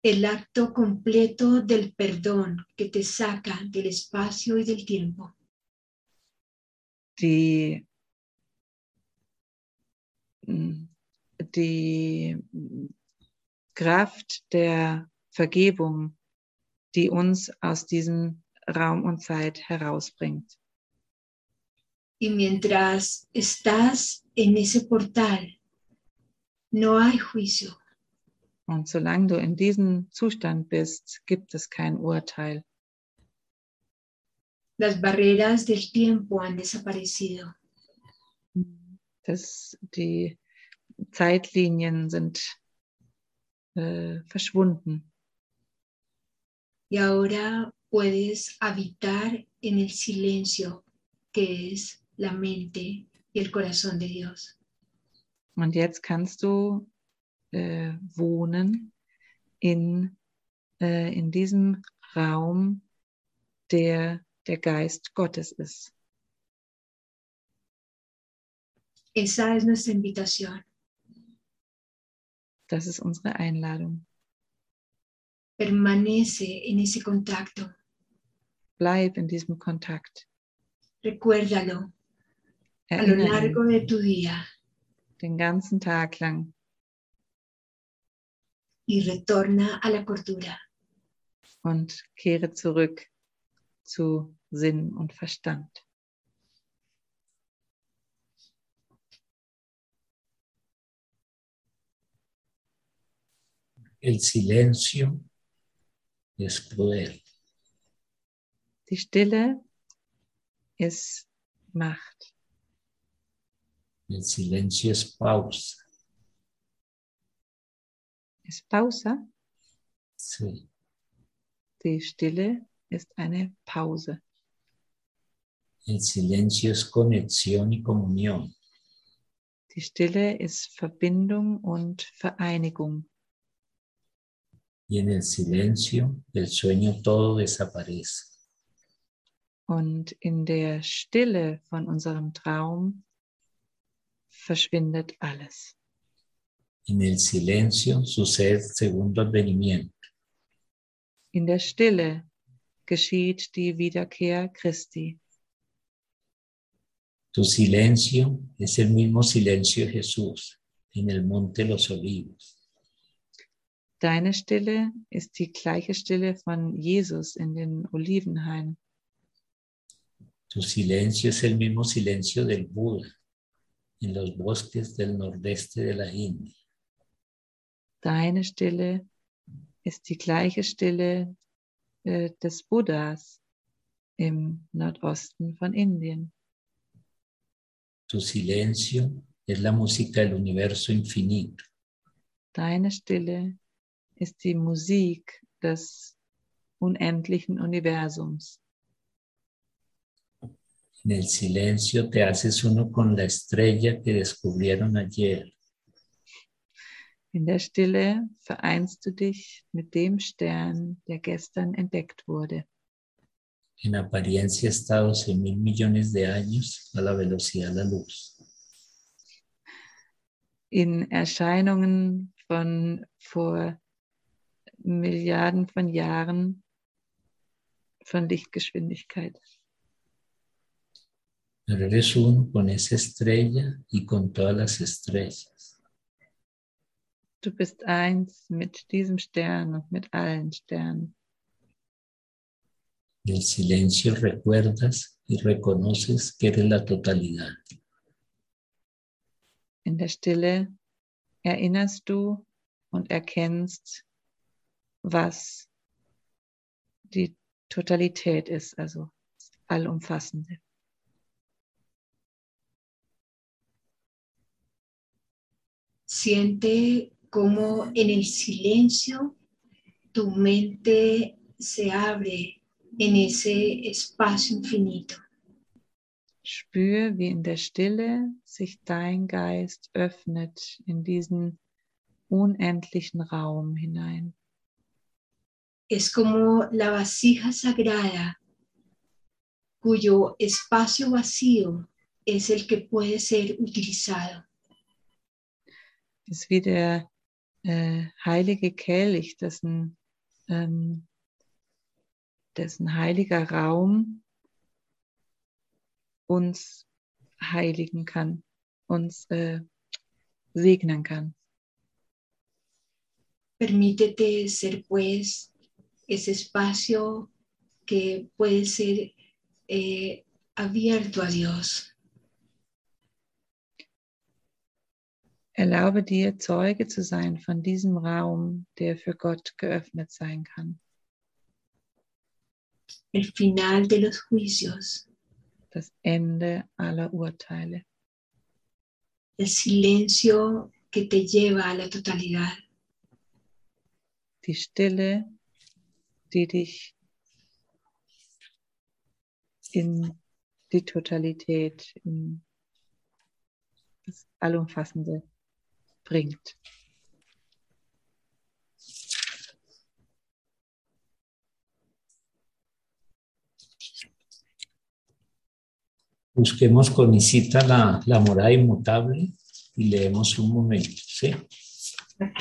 el acto completo del perdón que te saca del espacio y del tiempo. die, die Kraft der Vergebung, die uns aus diesem Raum und Zeit herausbringt. Y mientras estás en ese portal, no hay juicio, Und solange du in diesem Zustand bist, gibt es kein Urteil. las barreras del tiempo han desaparecido. Das, die Zeitlinien sind äh, verschwunden. Y ahora puedes habitar en el silencio que es la mente y el corazón de Dios. Und jetzt kannst du äh, wohnen in, äh, in diesem Raum, der der Geist Gottes ist. Esa es nuestra invitación. Das ist unsere Einladung. Permanece en ese contacto. Bleib in diesem Kontakt. Recuérdalo a lo largo de tu día den ganzen Tag lang y retorna a la cordura. und kehre zurück zu Sinn und Verstand. El silencio es poder. Die Stille ist Macht. El silencio es pausa. Ist Pausa. Sí. Die Stille ist eine Pause. El silencio es conexión y comunión. Die Stille ist Verbindung und Vereinigung. Y en el silencio el sueño todo desaparece. Und in der Stille von unserem Traum verschwindet alles. En el silencio sucede el segundo advenimiento. In der Stille geschieht die Wiederkehr Christi. Tu silencio es el mismo silencio de Jesús en el monte los olivos. Deine Stille ist die gleiche Stille von Jesus in den Olivenhain. Tu silencio es el mismo silencio del Buda en los bosques del nordeste de la India. Deine Stille ist die gleiche Stille äh, des Buddhas im Nordosten von Indien. Tu silencio es la música del universo infinito. Deine Stille ist die Musik des unendlichen Universums. En el silencio te haces uno con la estrella que descubrieron ayer. In der Stille vereinst du dich mit dem Stern, der gestern entdeckt wurde. En apariencia está a 12 mil millones de años a la velocidad de la luz. In Erscheinungen von vor Milliarden von Jahren von Lichtgeschwindigkeit. Eres uno con esa estrella y con todas las estrellas. Du bist eins mit diesem Stern und mit allen Sternen. En el silencio recuerdas y reconoces que eres la totalidad. In der Stille erinnerst du und erkennst, was die Totalität ist, also das Allumfassende. Siente como en el silencio tu mente se abre en ese espacio infinito. Spür, wie in der Stille sich dein Geist öffnet in diesen unendlichen Raum hinein. Es como la vasija sagrada cuyo espacio vacío es el que puede ser utilizado. Ist wie der äh, heilige Kelch, dessen, ähm, dessen heiliger Raum uns heiligen kann, uns äh, segnen kann. Permítete ser pues ese espacio que puede ser eh, abierto a Dios. Erlaube dir, Zeuge zu sein von diesem Raum, der für Gott geöffnet sein kann. El final de los juicios, Das Ende aller Urteile. el silencio que te lleva a la totalidad. Die Stille, die dich in die Totalität, in das Allumfassende bringt. Busquemos con Isita la, la morada inmutable y leemos un momento, ¿sí? Ok.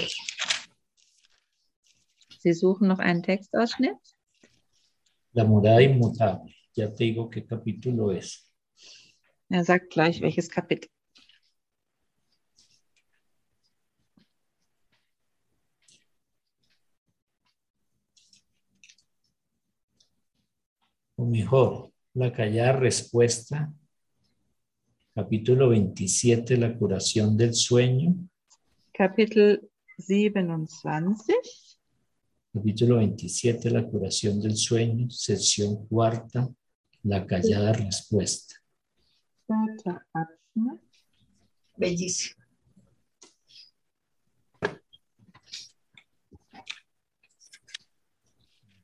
Sie suchen noch einen Textausschnitt? La morada inmutable. Ya te digo qué capítulo es. Er sagt gleich, welches Kapitel. Mejor, la callada respuesta. Capítulo 27, la curación del sueño. Kapitel 27. Capítulo 27, la curación del sueño. Sección cuarta, la callada respuesta. Bellísimo.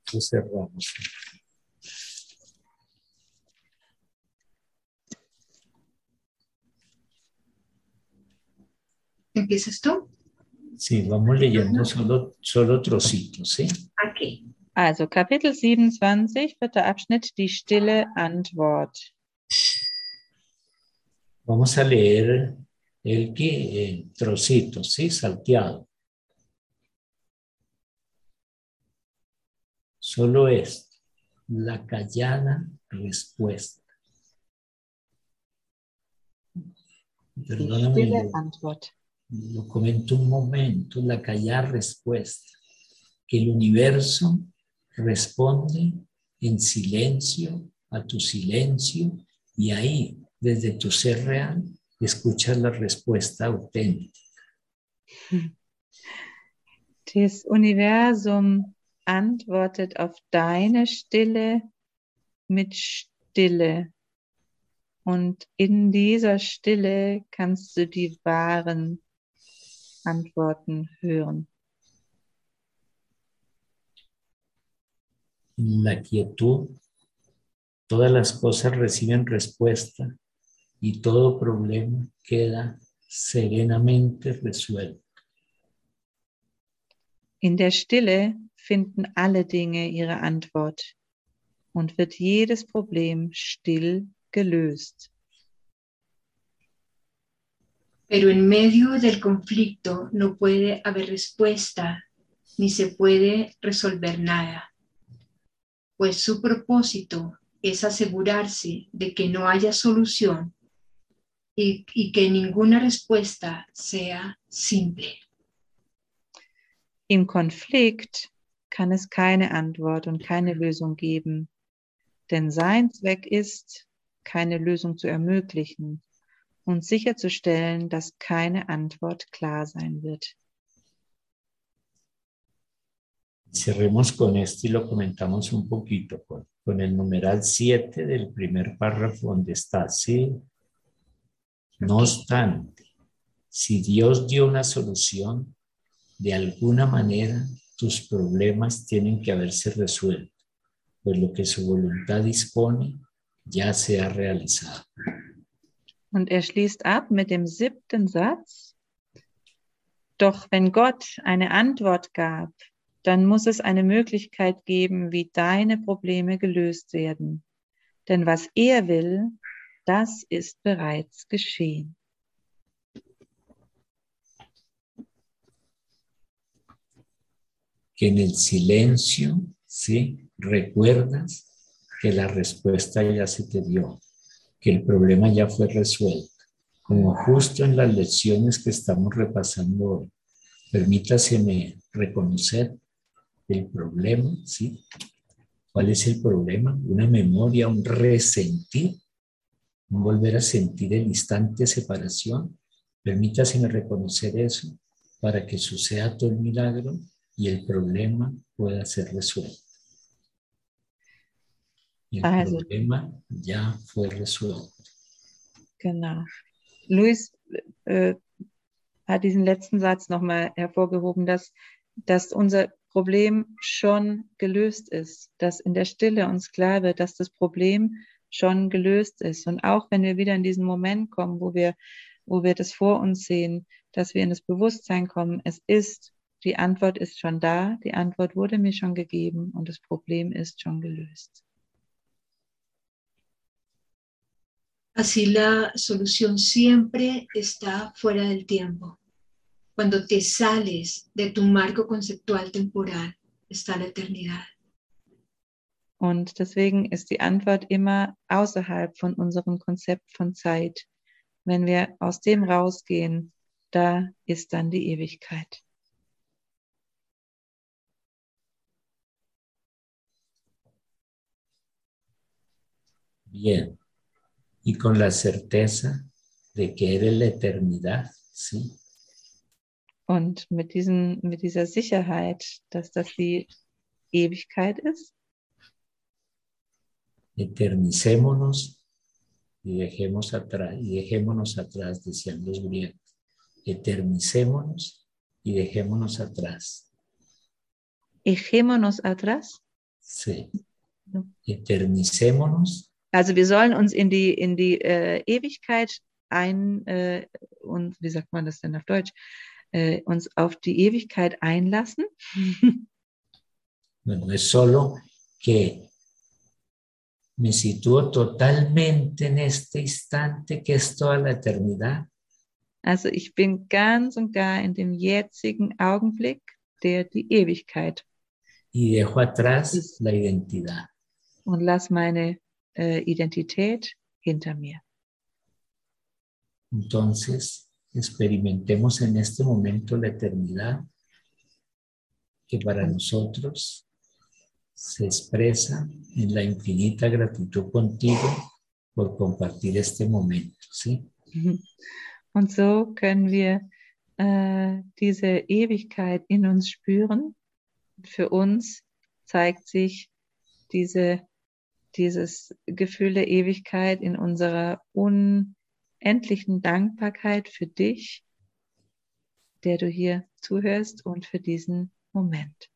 Entonces cerramos. ¿Empiezas tú? Sí, vamos leyendo solo, solo trocitos, ¿sí? Ok. Also Kapitel 27, vierter Abschnitt, die stille Antwort. Vamos a leer el que en trocitos, ¿sí? Salteado. Solo esto, la callada respuesta. Perdóname, Stille lo, Antwort. Lo comento un momento, la callada respuesta. Que el universo responde en silencio a tu silencio y ahí, desde tu ser real, escuchas la respuesta auténtica. Das Universum antwortet auf deine Stille mit Stille. Und in dieser Stille kannst du die wahren Antworten hören. En la quietud, todas las cosas reciben respuesta y todo problema queda serenamente resuelto. In der Stille finden alle Dinge ihre Antwort und wird jedes Problem still gelöst. Pero en medio del conflicto no puede haber respuesta ni se puede resolver nada, pues su propósito es asegurarse de que no haya solución y, y que ninguna respuesta sea simple. Im Konflikt kann es keine Antwort und keine Lösung geben, denn sein Zweck ist, keine Lösung zu ermöglichen und sicherzustellen, dass keine Antwort klar sein wird. Cerremos con esto y lo comentamos un poquito con, con el numeral 7 del primer párrafo donde está, ¿sí? No obstante, si Dios dio una solución, de alguna manera tus problemas tienen que haberse resuelto, pues lo que su voluntad dispone ya se ha realizado. Und er schließt ab mit dem siebten Satz. Doch wenn Gott eine Antwort gab, dann muss es eine Möglichkeit geben, wie deine Probleme gelöst werden. Denn was er will, das ist bereits geschehen. Que en el silencio, ¿sí? Recuerdas que la respuesta ya se te dio, que el problema ya fue resuelto, como justo en las lecciones que estamos repasando hoy. Permítaseme reconocer el problema, ¿sí? ¿Cuál es el problema? Una memoria, un resentir, un volver a sentir el instante de separación. Permítaseme reconocer eso para que suceda todo el milagro y el problema pueda ser resuelto. El Also- problema ya fue resuelto. Genau. Luis äh, hat diesen letzten Satz nochmal hervorgehoben, dass, dass unser Problem schon gelöst ist, dass in der Stille uns klar wird, dass das Problem schon gelöst ist. Und auch wenn wir wieder in diesen Moment kommen, wo wir, wo wir das vor uns sehen, dass wir in das Bewusstsein kommen, es ist, die Antwort ist schon da, die Antwort wurde mir schon gegeben und das Problem ist schon gelöst. Así la solución siempre está fuera del tiempo. Cuando te sales de tu marco conceptual temporal, está la eternidad. Und deswegen ist die Antwort immer außerhalb von unserem Konzept von Zeit. Wenn wir aus dem rausgehen, da ist dann die Ewigkeit. Bien. Y con la certeza de que eres la eternidad, ¿sí? Und mit, diesen, mit dieser Sicherheit, dass das die Ewigkeit ist, Eternicémonos y dejemos atrás, y dejémonos atrás, decían los griegos. Eternicémonos y dejémonos atrás. echémonos atrás. Sí. Eternicémonos Also wir sollen uns in die, in die äh, Ewigkeit ein, äh, und wie sagt man das denn auf Deutsch, äh, uns auf die Ewigkeit einlassen. Bueno, es solo que me sitúo totalmente en este instante que es toda la eternidad Also ich bin ganz und gar in dem jetzigen Augenblick, der die Ewigkeit y dejo atrás la identidad. und lass meine äh, Identität hinter mir. Entonces, experimentemos en este momento la eternidad que para nosotros se expresa en la infinita gratitud contigo por compartir este momento, ¿sí? Und so können wir äh, diese Ewigkeit in uns spüren. Für uns zeigt sich diese, dieses Gefühl der Ewigkeit in unserer unendlichen Dankbarkeit für dich, der du hier zuhörst und für diesen Moment.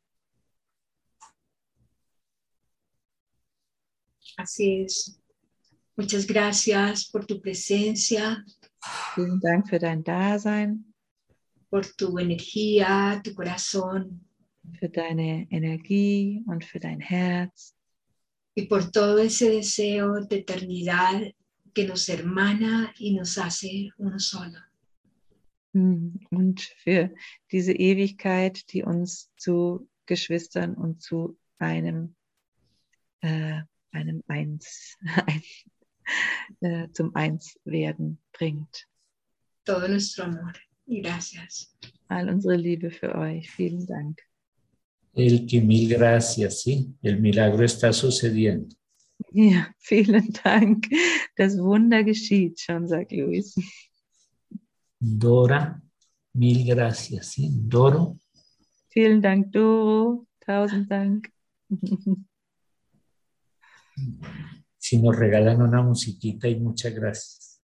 Así es. Muchas gracias por tu presencia, Vielen Dank für dein Dasein, por tu energía, tu corazón für deine Energie und für dein Herz y por todo ese deseo de eternidad que nos hermana y nos hace uno solo. Mm, und für diese Ewigkeit, die uns zu Geschwistern und zu einem, äh, einem Eins, ein, äh, zum Einswerden bringt. Todo nuestro amor y gracias. All unsere Liebe für euch. Vielen Dank. El que mil gracias, sí, el milagro está sucediendo. Ja, vielen Dank. Das Wunder geschieht schon, sagt Luis. Dora, mil gracias, sí. Doro, Vielen Dank, Doro. Tausend Dank. si nos regalan una musiquita y muchas gracias.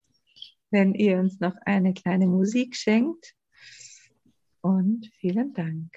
Wenn ihr uns noch eine kleine Musik schenkt. Und vielen Dank.